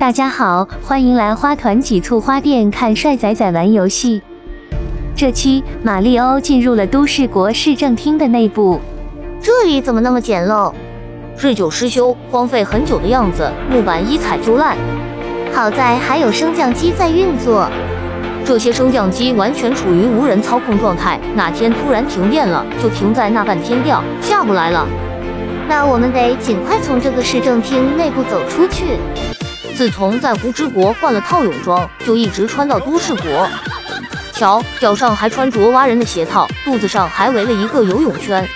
大家好，欢迎来花团几簇花店看帅仔仔玩游戏。这期马里欧进入了都市国市政厅的内部，这里怎么那么简陋？日久失修，荒废很久的样子，木板一踩就烂。好在还有升降机在运作，这些升降机完全处于无人操控状态，哪天突然停电了，就停在那半天吊，下不来了。那我们得尽快从这个市政厅内部走出去。自从在胡之国换了套泳装，就一直穿到都市国。瞧，脚上还穿着蛙人的鞋套，肚子上还围了一个游泳圈。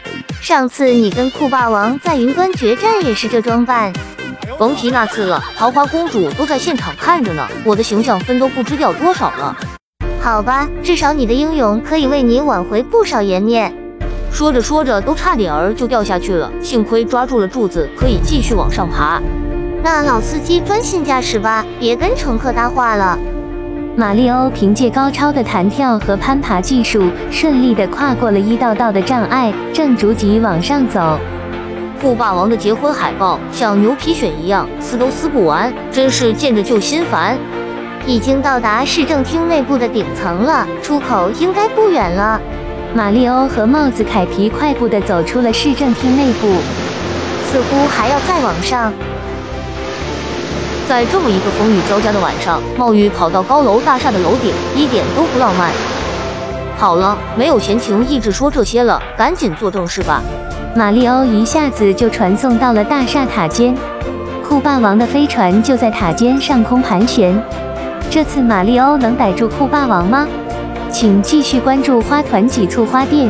上次你跟酷霸王在云端决战也是这装扮。甭提那次了，桃花公主都在现场看着呢，我的形象分都不知掉多少了。好吧，至少你的英勇可以为你挽回不少颜面。说着说着，都差点儿就掉下去了，幸亏抓住了柱子，可以继续往上爬。那老司机专心驾驶吧，别跟乘客搭话了。马里欧凭借高超的弹跳和攀爬技术，顺利地跨过了一道道的障碍，正逐级往上走。酷霸王的结婚海报像牛皮癣一样撕都撕不完，真是见着就心烦。已经到达市政厅内部的顶层了，出口应该不远了。马里欧和帽子凯皮快步地走出了市政厅内部，似乎还要再往上。在这么一个风雨交加的晚上，冒雨跑到高楼大厦的楼顶，一点都不浪漫。好了，没有闲情逸致说这些了，赶紧做正事吧。马里欧一下子就传送到了大厦塔尖，酷霸王的飞船就在塔尖上空盘旋。这次马里欧能逮住酷霸王吗？请继续关注花团几簇花店。